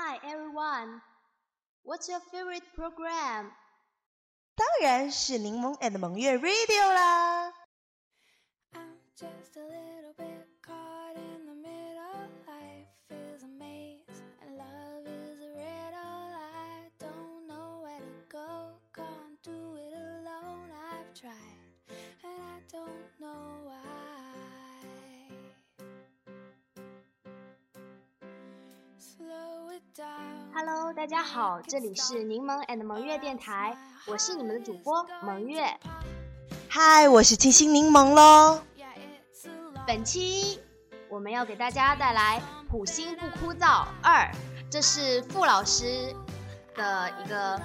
Hi everyone, what's your favorite program? 当然是柠檬 and 萌月 Radio 啦。 I'm just a little bit Hello，大家好，这里是柠檬 and 萌月电台，我是你们的主播萌月。嗨，我是清新柠檬喽。本期我们要给大家带来《普心不枯燥二》，这是傅老师的一个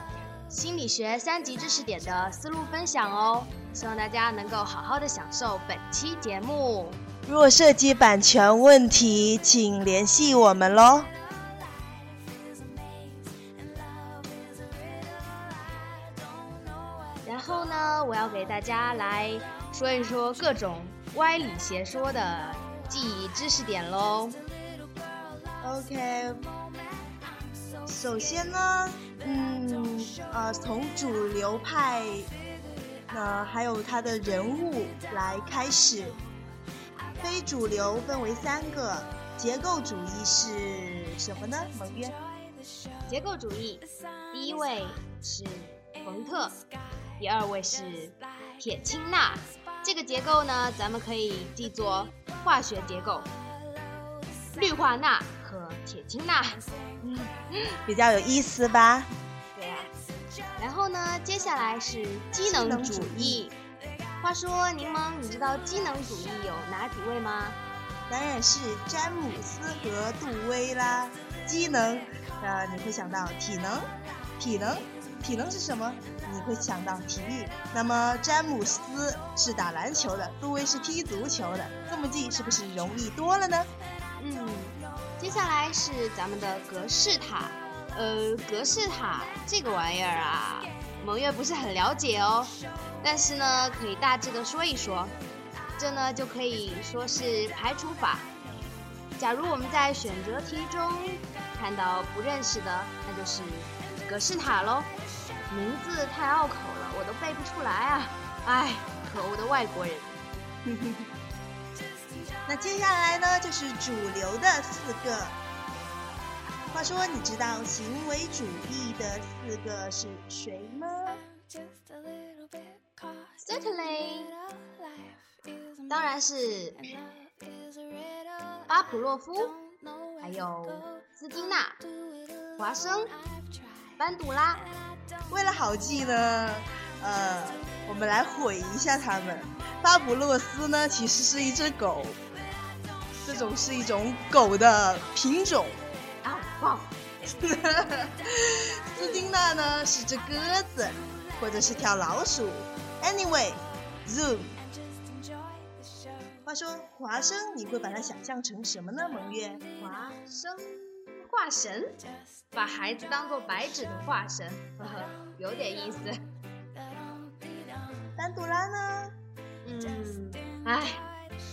心理学三级知识点的思路分享哦，希望大家能够好好的享受本期节目。若涉及版权问题，请联系我们喽。给大家来说一说各种歪理邪说的记忆知识点喽。OK，首先呢，嗯，呃，从主流派，呃，还有他的人物来开始。非主流分为三个，结构主义是什么呢？蒙约。结构主义，第一位是冯特，第二位是铁氢钠。这个结构呢，咱们可以记作化学结构，氯化钠和铁氢钠。嗯比较有意思吧？对呀、然后呢，接下来是机能主义。话说，柠檬，你知道机能主义有哪几位吗？当然是詹姆斯和杜威啦。机能，呃，你会想到体能，体能，体能是什么？你会想到体育。那么詹姆斯是打篮球的，杜威是踢足球的，这么记是不是容易多了呢？嗯，接下来是咱们的格式塔。呃，格式塔这个玩意儿啊，蒙月不是很了解哦，但是呢，可以大致的说一说。这呢，就可以说是排除法。假如我们在选择题中看到不认识的，那就是格式塔喽，名字太拗口了，我都背不出来啊！哎，可恶的外国人。那接下来呢，就是主流的四个。话说，你知道行为主义的四个是谁吗？Certainly，当然是巴甫洛夫，还有斯金纳、华生。班杜拉。为了好记呢，呃，我们来毁一下他们。巴布洛斯呢，其实是一只狗，这种是一种狗的品种。啊，哇！斯金纳呢是只鸽子，或者是条老鼠。Anyway，Zoom。话说华生，你会把它想象成什么呢？蒙月，华生化神，把孩子当做白纸的画神，呵呵，有点意思。丹杜拉呢？嗯，哎，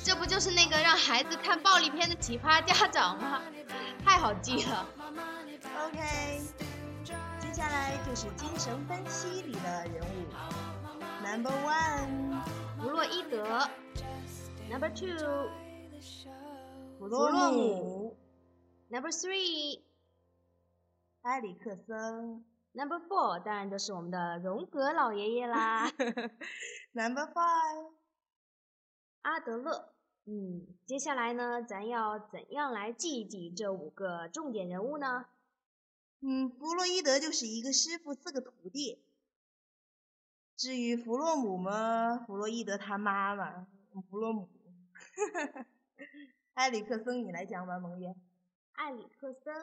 这不就是那个让孩子看暴力片的奇葩家长吗？太好记了。OK，接下来就是精神分析里的人物。Number one，弗洛伊德，Number two，弗洛姆、Number three。埃里克森 Number four 当然就是我们的荣格老爷爷啦，，Number five，阿德勒。嗯，接下来呢，咱要怎样来记一记这五个重点人物呢？嗯，弗洛伊德就是一个师傅四个徒弟。至于弗洛姆嘛，弗洛伊德他妈妈，弗洛姆。埃里克森，你来讲吧，蒙月。艾里克森，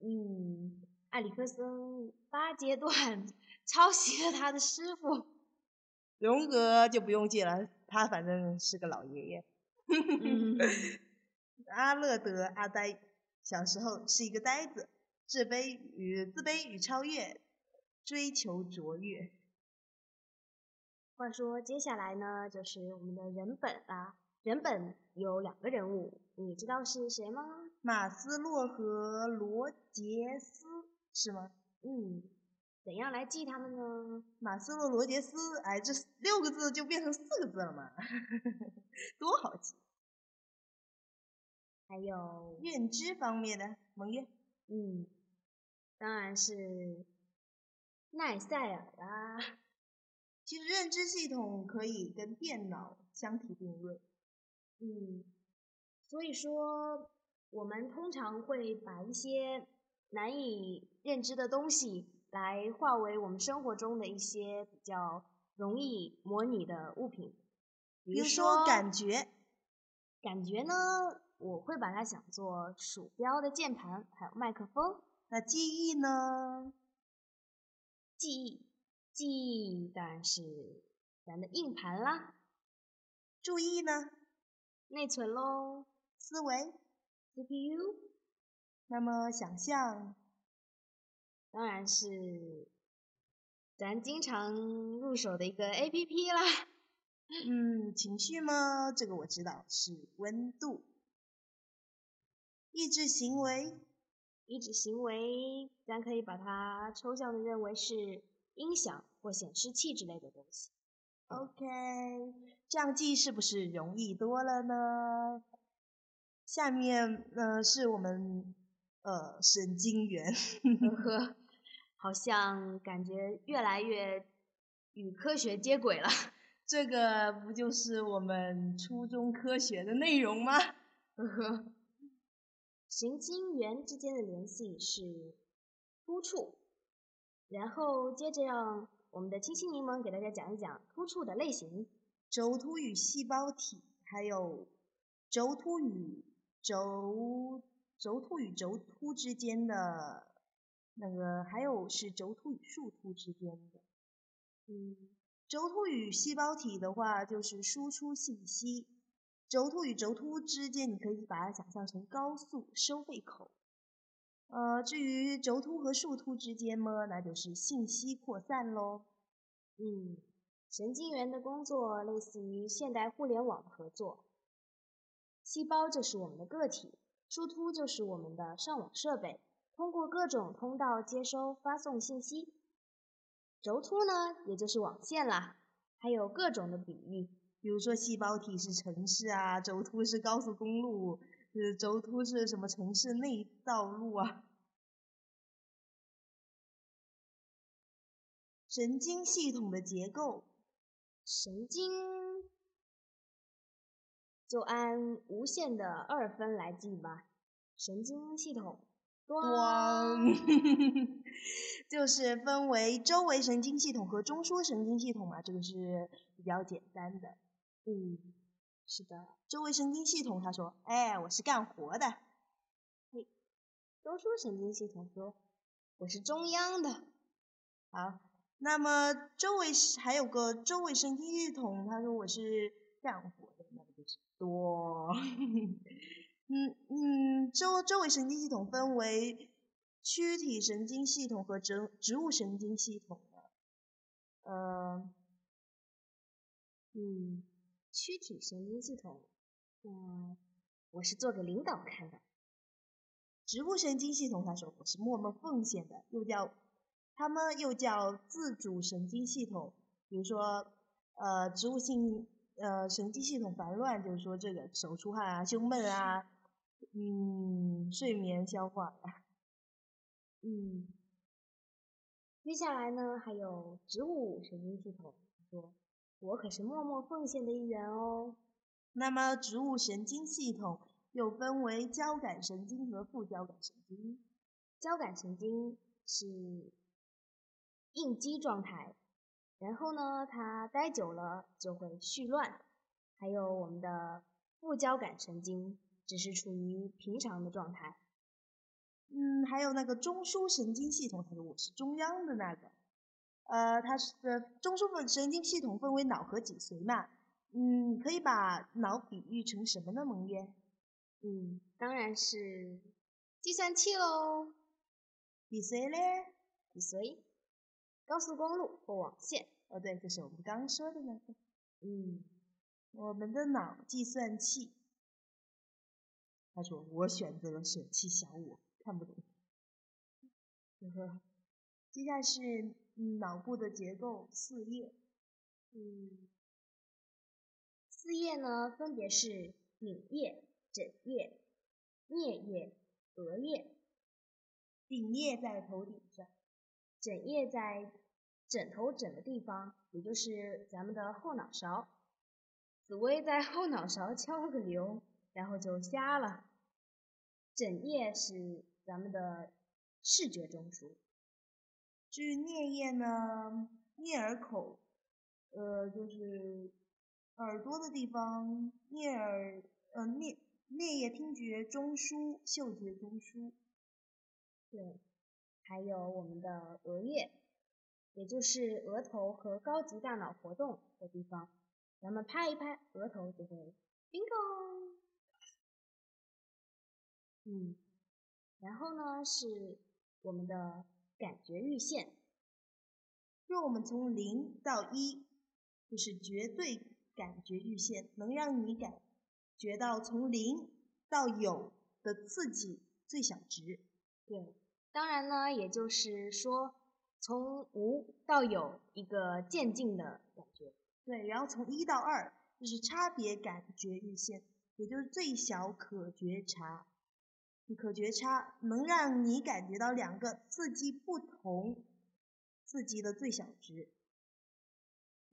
嗯，埃里克森八阶段抄袭了他的师傅。荣格就不用记了，他反正是个老爷爷。嗯，阿勒德阿呆小时候是一个呆子，自卑与自卑与超越，追求卓越。话说接下来呢，就是我们的人本啦。原本有两个人物，你知道是谁吗？马斯洛和罗杰斯是吗？嗯，怎样来记他们呢？马斯洛、罗杰斯，哎，这六个字就变成四个字了嘛，多好记。还有，认知方面的蒙月，嗯，当然是奈塞尔啦。其实认知系统可以跟电脑相提并论。嗯，所以说我们通常会把一些难以认知的东西来化为我们生活中的一些比较容易模拟的物品，比如说感觉，感觉呢，我会把它想做鼠标的键盘，还有麦克风。那记忆呢？记忆，记忆当然是咱的硬盘啦。注意呢？内存喽。思维，CPU。那么想象，当然是咱经常入手的一个 APP 啦。嗯，情绪吗？这个我知道是温度。意志行为，意志行为，咱可以把它抽象的认为是音响或显示器之类的东西。OK，这样记是不是容易多了呢？下面呢是我们呃神经元，呵呵，好像感觉越来越与科学接轨了。这个不就是我们初中科学的内容吗？呵呵，神经元之间的联系是突触，然后接着让我们的清新柠檬给大家讲一讲突触的类型。轴突与细胞体，还有轴突与轴轴突与轴突之间的那个，还有是轴突与树突之间的。嗯。轴突与细胞体的话，就是输出信息；轴突与轴突之间，你可以把它想象成高速收费口。呃，至于轴突和树突之间嘛，那就是信息扩散喽。嗯，神经元的工作类似于现代互联网的合作。细胞就是我们的个体，树突就是我们的上网设备，通过各种通道接收发送信息。轴突呢，也就是网线啦，还有各种的比喻，比如说细胞体是城市啊，轴突是高速公路，呃，轴突是什么城市内道路啊？神经系统的结构，神经就按无限的二分来记吧，神经系统。光，就是分为周围神经系统和中枢神经系统嘛，这个是比较简单的。嗯，是的，周围神经系统他说：“哎，我是干活的。”嘿，中枢神经系统说：“我是中央的。”好，那么周围还有个周围神经系统，他说我是干活的，那个就是多。嗯嗯，周周围神经系统分为躯体神经系统和植植物神经系统的。呃，嗯，躯体神经系统，嗯，我是做给领导看的。植物神经系统，他说我是默默奉献的，又叫他们又叫自主神经系统。比如说，呃，植物性呃神经系统烦乱，就是说这个手出汗啊，胸闷啊。嗯，睡眠消化。嗯，接下来呢，还有植物神经系统。说，我可是默默奉献的一员哦。那么，植物神经系统又分为交感神经和副交感神经。交感神经是应激状态，然后呢，它待久了就会絮乱。还有我们的副交感神经。只是处于平常的状态。嗯，还有那个中枢神经系统，我是中央的那个。呃，它是中枢分神经系统分为脑和脊髓嘛。嗯，你可以把脑比喻成什么呢，蒙月？嗯，当然是计算器喽。脊髓嘞？脊髓，高速公路或网线。哦，对，就是我们刚刚说的那个。嗯，我们的脑计算器。他说：“我选择了舍弃小我，看不懂。”呵呵。接下来是嗯脑部的结构四叶。嗯，四叶呢，分别是顶叶、枕叶、颞叶、额叶。顶叶在头顶上，枕叶在枕头枕的地方，也就是咱们的后脑勺。紫薇在后脑勺敲了个瘤，然后就瞎了。枕叶是咱们的视觉中枢。至于颞叶呢，颞耳口，呃，就是耳朵的地方。颞耳，呃，颞颞叶听觉中枢、嗅觉中枢。对，还有我们的额叶，也就是额头和高级大脑活动的地方。咱们拍一拍额头就会 bingo。嗯，然后呢是我们的感觉阈限。若我们从零到一，就是绝对感觉阈限，能让你感觉到从零到有的刺激最小值。对，当然呢，也就是说，从无到有一个渐进的感觉。对，然后从一到二就是差别感觉阈限，也就是最小可觉察。可觉察能让你感觉到两个刺激不同刺激的最小值。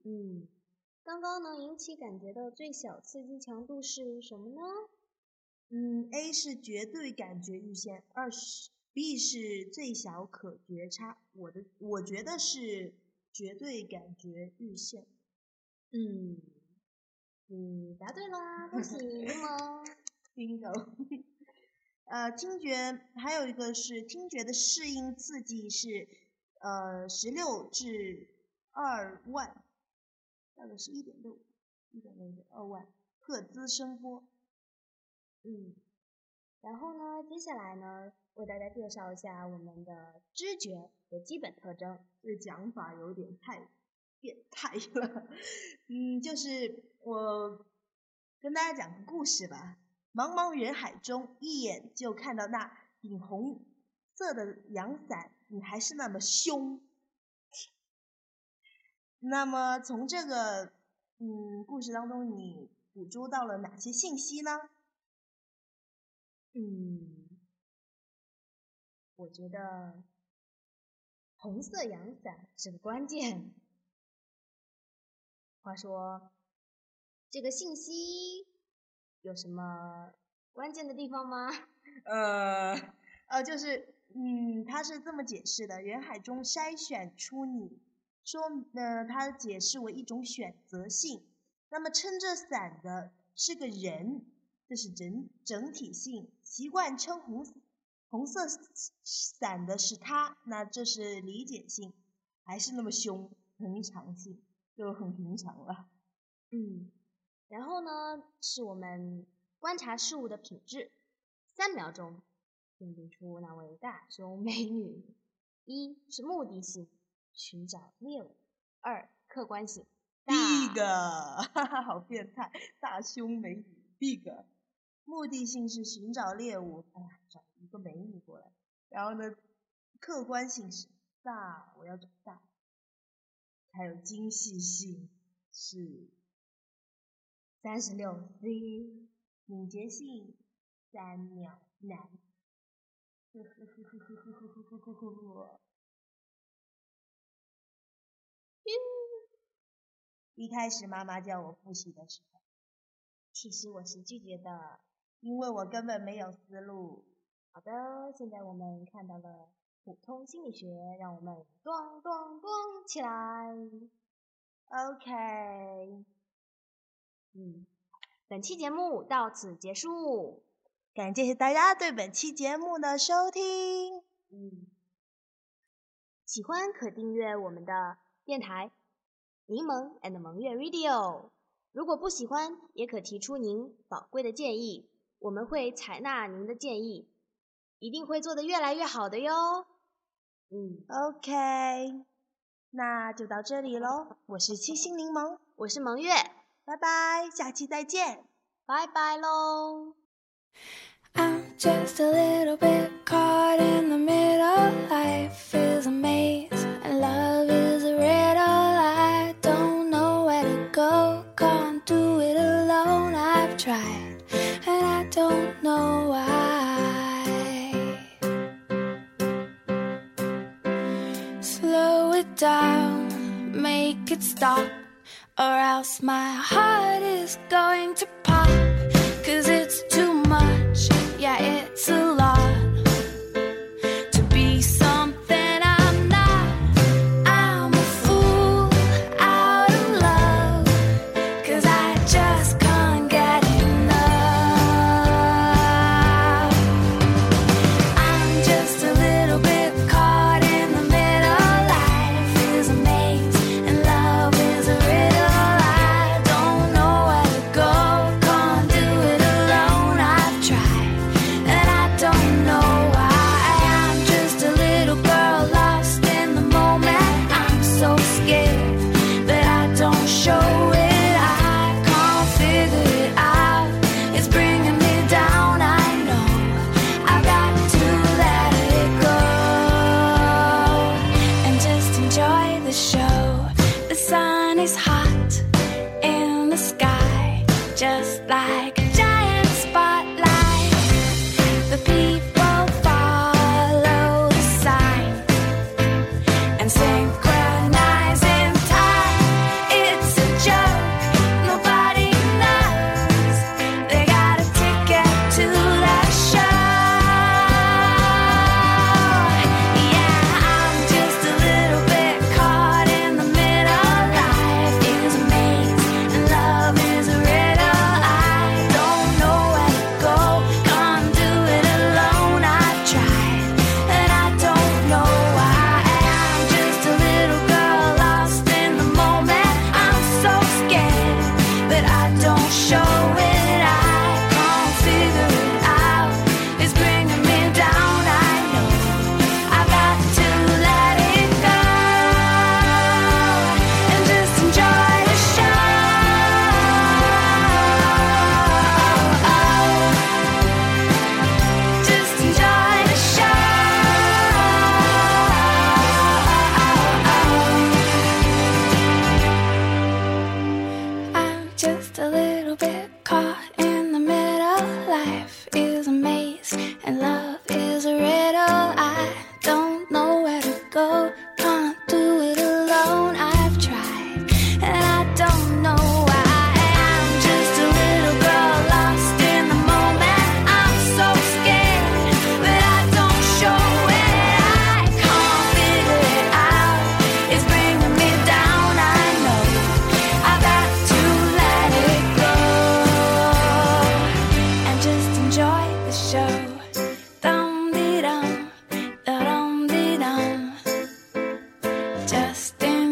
嗯，刚刚能引起感觉到最小刺激强度是什么呢？嗯，A 是绝对感觉阈限，二是 B 是最小可觉差。我的我觉得是绝对感觉阈限。嗯，你答对啦，恭喜柠檬，bingo。呃，听觉还有一个是听觉的适应刺激是呃十六至二万，大概是一点六一点六二万赫兹声波。嗯，然后呢，接下来呢，为大家介绍一下我们的知觉的基本特征。这个讲法有点太。变态了，嗯，就是我跟大家讲个故事吧。茫茫人海中，一眼就看到那顶红色的阳伞，你还是那么凶。那么从这个嗯故事当中，你捕捉到了哪些信息呢？嗯，我觉得红色阳伞是个关键。话说，这个信息有什么关键的地方吗？呃，呃，就是，嗯，他是这么解释的：人海中筛选出你，说，呃，他解释为一种选择性。那么撑着伞的是个人，这是整整体性。习惯撑红伞红色伞的是他，那这是理解性，还是那么凶，平常性。就很平常了，嗯，然后呢，是我们观察事物的品质，三秒钟辨别出那位大胸美女。一是目的性，寻找猎物；二客观性，big，哈哈，好变态，大胸美女，big，目的性是寻找猎物，哎呀，找一个美女过来。然后呢，客观性是大，我要找大。还有精细性是三十六 C，敏捷性三秒难。呵呵呵呵呵呵呵呵呵呵呵。一开始妈妈叫我复习的时候，其实我是拒绝的，因为我根本没有思路。好的，现在我们看到了。普通心理学，让我们咚咚咚起来。OK，嗯，本期节目到此结束，感谢大家对本期节目的收听。嗯，喜欢可订阅我们的电台柠檬 and 萌月 Radio。如果不喜欢，也可提出您宝贵的建议，我们会采纳您的建议，一定会做得越来越好的哟。嗯，OK，那就到这里喽。我是七星柠檬，我是萌月，拜拜，下期再见，拜拜喽。I'm just a little bit caught in the middle. Life is a could stop, or else my heart is going to pop. Cause it's too much, yeah, it's a lot. just in